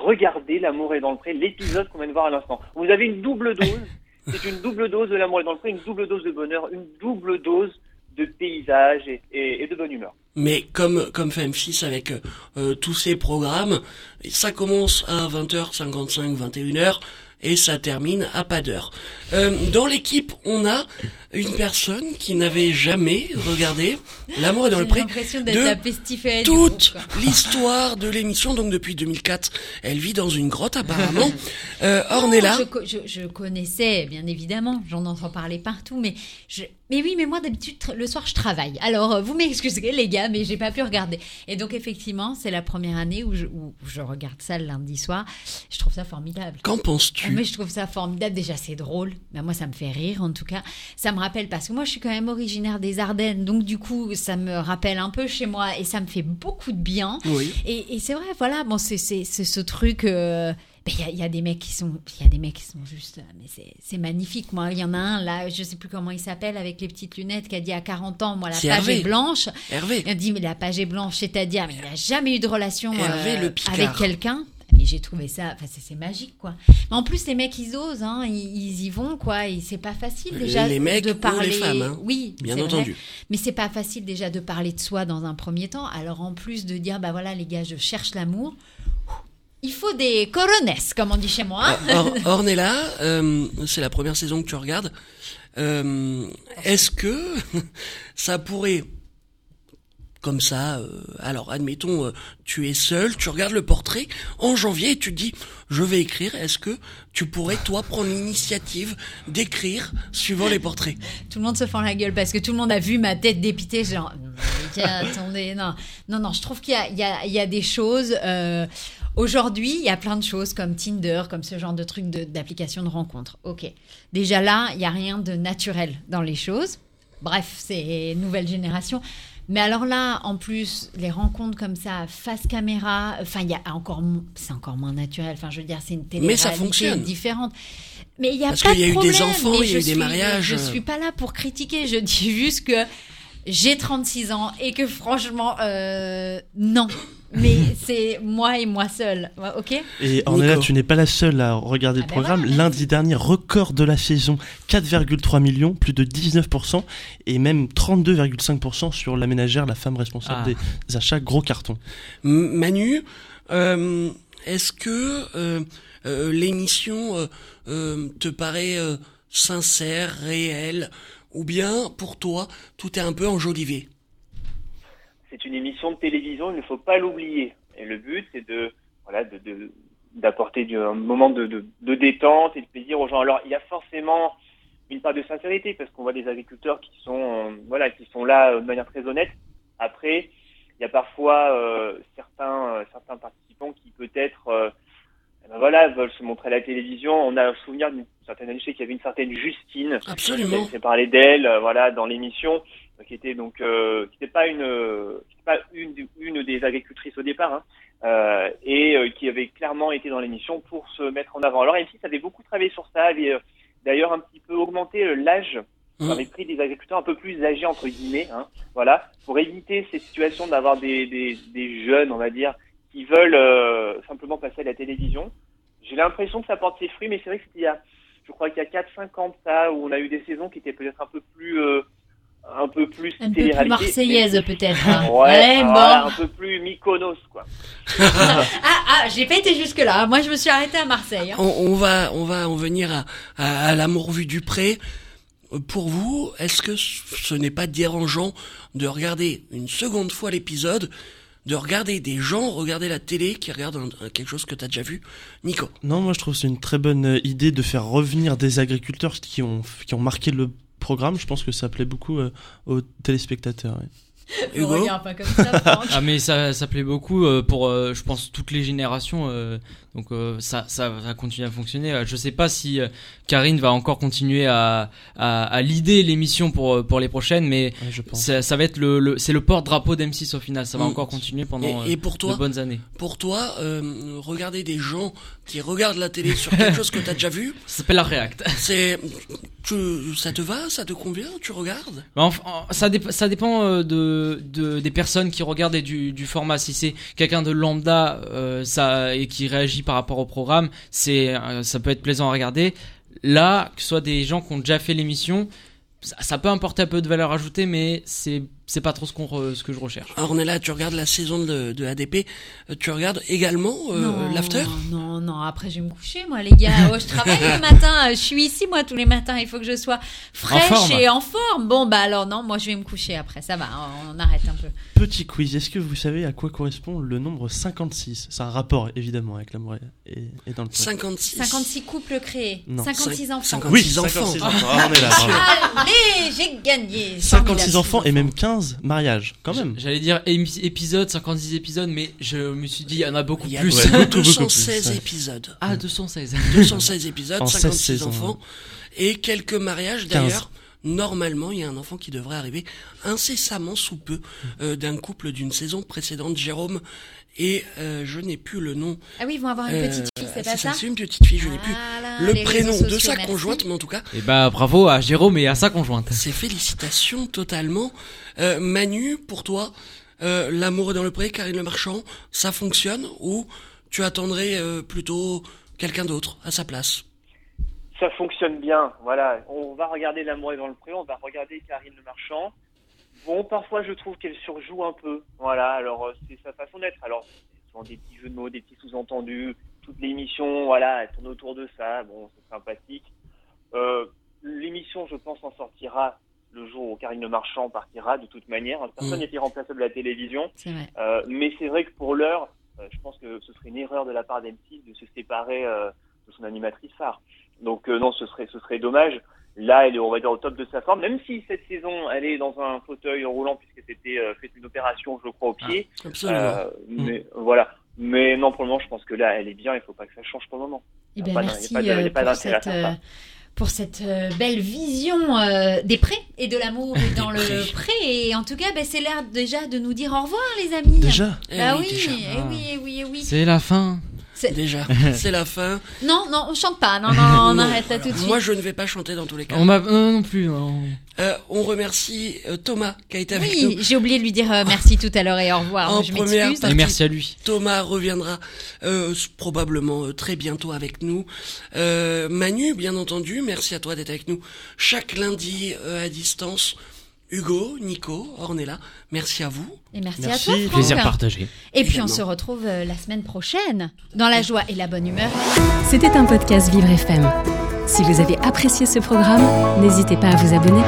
Regardez l'amour est dans le pré, l'épisode qu'on vient de voir à l'instant. Vous avez une double dose. C'est une double dose de l'amour est dans le pré, une double dose de bonheur, une double dose de paysage et, de bonne humeur. Mais comme comme fait M6 avec euh, tous ces programmes, ça commence à 20h55, 21h et ça termine à pas d'heure. Euh, dans l'équipe, on a une personne qui n'avait jamais regardé L'amour est dans le pré de toute *laughs* l'histoire de l'émission. Donc depuis 2004, elle vit dans une grotte apparemment. Euh, Ornella, Je, je, je connaissais, bien évidemment, j'en entends parler partout, mais je, mais oui, mais moi d'habitude le soir je travaille. Alors euh, vous m'excuserez les gars, mais j'ai pas pu regarder. Et donc effectivement, c'est la première année où je, où je regarde ça le lundi soir. Je trouve ça formidable. qu'en penses-tu mais je trouve ça formidable. Déjà, c'est drôle. Ben, moi, ça me fait rire, en tout cas. Ça me rappelle, parce que moi, je suis quand même originaire des Ardennes. Donc, du coup, ça me rappelle un peu chez moi et ça me fait beaucoup de bien. Oui. Et, et c'est vrai, voilà, bon, c'est ce truc. euh, ben, Il y, a, il y a des mecs qui sont, il y a des mecs qui sont juste, euh, mais c'est- magnifique. Moi, il y en a un là, je sais plus comment il s'appelle, avec les petites lunettes, qui a dit à 40 ans, moi la page Hervé. est blanche. Hervé. Il a dit mais la page est blanche, c'est-à-dire, mais il n'a jamais eu de relation Hervé euh, Le avec quelqu'un. J'ai trouvé ça, enfin c'est magique quoi. Mais en plus les mecs ils osent, hein, ils, ils y vont quoi. Et c'est pas facile déjà Les mecs de ou parler. les femmes, hein. Oui, Bien c'est vrai. entendu. Mais c'est pas facile déjà de parler de soi dans un premier temps. Alors en plus de dire bah voilà les gars je cherche l'amour, il faut des coronesses comme on dit chez moi. Or- Ornella, euh, c'est la première saison que tu regardes. Euh, Est-ce que *laughs* ça pourrait, comme ça, euh, alors admettons, euh, tu es seul, tu regardes le portrait en janvier et tu dis, je vais écrire. Est-ce que tu pourrais toi prendre l'initiative d'écrire suivant les portraits? Tout le monde se fend la gueule parce que tout le monde a vu ma tête dépitée. Genre, attendez, non, non, non. Je trouve qu'il y y y a des choses. euh, Aujourd'hui, il y a plein de choses comme Tinder, comme ce genre de trucs de- d'applications de, rencontres. Ok. Déjà là, il n'y a rien de naturel dans les choses. Bref, c'est nouvelle génération. Mais alors là, en plus, les rencontres comme ça, face caméra, enfin, il y a encore, c'est encore moins naturel. Enfin, je veux dire, c'est une télé Mais ça fonctionne. différente. Mais il y a Parce pas qu'il y a de eu des problème. enfants, il y a je eu des suis- mariages. Je suis pas là pour critiquer. Je dis juste que j'ai 36 ans et que franchement, euh, non. Mais *laughs* c'est moi et moi seule. Ouais, Ok? Et Ornella, tu n'es pas la seule à regarder Ah le ben programme. voilà, Lundi dernier, record de la saison, 4,3 millions, plus de 19%, et même 32,5% sur la ménagère, la femme responsable Ah. des achats, gros carton. M- Manu, euh, est-ce que euh, euh, l'émission euh, euh, te paraît euh, sincère, réelle, ou bien pour toi tout est un peu enjolivé c'est une émission de télévision, il ne faut pas l'oublier. Et le but, c'est de, voilà, d'apporter un moment de, détente et de plaisir aux gens. Alors, il y a forcément une part de sincérité parce qu'on voit des agriculteurs qui sont, euh, voilà, qui sont là euh, de manière très honnête. Après, il y a parfois euh, certains, certains participants qui peut-être, ben voilà, veulent se montrer à la télévision. On a un souvenir d'une certaine année, je sais qu'il y avait une certaine Justine Absolument. on s'est parlé d'elle, euh, voilà, dans l'émission, euh, qui était donc, euh, qui n'était pas une, qui pas une, des- une des agricultrices au départ, hein, euh, et euh, qui avait clairement été dans l'émission pour se mettre en avant. Alors M6 avait beaucoup travaillé sur ça, avait d'ailleurs un petit peu augmenté l'âge, Mmh. avait pris des agriculteurs un peu plus âgés entre guillemets, hein, voilà, pour éviter ces situations d'avoir des, des, des jeunes, on va dire, qui veulent euh, simplement passer à la télévision. J'ai l'impression que ça porte ses fruits, mais c'est vrai que c'était il y a je crois qu'il y a 4-5 ans de ça, où on a eu des saisons qui étaient peut-être un peu plus, euh, un peu plus Un peu plus marseillaise peut-être. hein. *laughs* Ouais, voilà, bon. un peu plus Mykonos, quoi. *laughs* Ah, ah, j'ai pas été jusque là. Moi, je me suis arrêtée à Marseille. hein. On, on va, on va en venir à, à, à l'amour vu du pré. Euh, Pour vous, est-ce que ce n'est pas dérangeant de regarder une seconde fois l'épisode, de regarder des gens regarder la télé qui regardent un- un- quelque chose que tu as déjà vu Nico Non, moi je trouve que c'est une très bonne euh, idée de faire revenir des agriculteurs qui ont, qui ont marqué le programme. Je pense que ça plaît beaucoup euh, aux téléspectateurs. ouais. Regarde pas comme ça, Franck. Ah mais ça, ça plaît beaucoup euh, pour, je pense, toutes les générations. Donc euh, ça, ça va continuer à fonctionner. Euh, Je sais pas si euh, Karine va encore continuer à, à, à leader l'émission pour, pour les prochaines, mais Ouais, je pense. ça, ça va être le, le c'est le porte-drapeau d'M6 au final. Ça va Mm. encore continuer pendant Et, et pour toi, de bonnes années. pour toi, euh, regarder des gens qui regardent la télé sur quelque chose que tu as déjà vu, *laughs* Ça s'appelle la React. c'est, ça te va, ça te convient, tu regardes? Enfin, ça, dép- ça dépend de, de- des personnes qui regardent et du, du format. Si c'est quelqu'un de lambda ça, et qui réagit par rapport au programme, euh, ça peut être plaisant à regarder. Là, que ce soit des gens qui ont déjà fait l'émission, ça, ça peut apporter un peu de valeur ajoutée, mais c'est c'est pas trop ce, qu'on re- ce que je recherche. Ornella, tu regardes la saison de, de ADP, euh, tu regardes également euh, l'after? Non, non, après je vais me coucher, moi, les gars. Oh, je travaille le matin, je suis ici, moi, tous les matins. Il faut que je sois fraîche et en forme. Bon, bah alors, non, moi, je vais me coucher après. Ça va, on, on arrête un peu. Petit quiz, est-ce que vous savez à quoi correspond le nombre 56 C'est un rapport évidemment avec l'amour et, et, dans le pré. 56. 56 couples créés, Non. 56 Cinq- enfants. 56 Oui, enfants. 56 enfants. Ah, on est là. Allez, j'ai gagné. 56 Formidable. enfants et même 15 mariages, quand même. J'allais dire épisode, 56 épisodes, mais je me suis dit, il y en a beaucoup Il y a plus. Ouais, beaucoup, beaucoup 216 *laughs* plus, ouais. épisodes. ah, 216. 216 *laughs* épisodes, En 16 56 saisons, enfants et quelques mariages 15. d'ailleurs. Normalement, il y a un enfant qui devrait arriver incessamment sous peu euh, d'un couple d'une saison précédente, Jérôme, et euh, je n'ai plus le nom. Ah oui, ils vont avoir une petite c'est pas ça C'est une petite fille, je n'ai plus Voilà, le prénom de sa merci. conjointe, mais en tout cas, Et bah bravo à Jérôme et à sa conjointe. c'est félicitations totalement. Euh, Manu, pour toi, euh, l'amour est dans le pré, Karine Le Marchand, ça fonctionne ou tu attendrais euh, plutôt quelqu'un d'autre à sa place? Ça fonctionne bien, voilà. On va regarder L'amour est dans le pré, on va regarder Karine Le Marchand. Bon, parfois je trouve qu'elle surjoue un peu, voilà. Alors c'est sa façon d'être. Alors c'est souvent des petits jeux de mots, des petits sous-entendus. Toute l'émission, voilà, elle tourne autour de ça. Bon, c'est sympathique. Euh, l'émission, je pense, en sortira le jour où Karine Le Marchand partira, de toute manière. Personne Mm. n'est irremplaçable à la télévision. Euh, mais c'est vrai que pour l'heure, euh, je pense que ce serait une erreur de la part d'M6 de se séparer de son animatrice phare. Donc non, ce serait, ce serait dommage. Là, elle est, on va dire, au top de sa forme, même si cette saison, elle est dans un fauteuil roulant puisque c'était fait une opération, je crois, au pied. Absolument. Euh, mais voilà, Mais non, pour le moment, je pense que là, elle est bien. Il faut pas que ça change pour le moment. Eh ben, a merci pas de- euh, pas pour d'intérêt à cette, euh, pour cette euh, belle vision euh, des prés et de l'amour *laughs* dans le pré. Et en tout cas, ben, c'est l'heure déjà de nous dire au revoir, les amis. Déjà Eh Bah oui, oui, déjà. eh oui, eh oui, eh oui. C'est la fin. C'est- Déjà, *laughs* c'est la fin. Non, non, on chante pas. Non, non, on *laughs* Non, arrête là voilà. tout de suite. Moi, je ne vais pas chanter dans tous les cas. On m'a non, non plus. non. Euh, on remercie euh, Thomas qui a été avec Oui, nous. j'ai oublié de lui dire euh, merci tout à l'heure et au revoir. En je première partie. Et merci à lui. Thomas reviendra euh, probablement euh, très bientôt avec nous. Euh, Manu, bien entendu, merci à toi d'être avec nous chaque lundi euh, à distance. Hugo, Nico, Ornella, merci à vous. Et merci, Merci, à toi, Franck. Plaisir partagé. Et puis on se retrouve euh, la semaine prochaine dans la joie et la bonne humeur. C'était un podcast Vivre FM. Si vous avez apprécié ce programme, n'hésitez pas à vous abonner.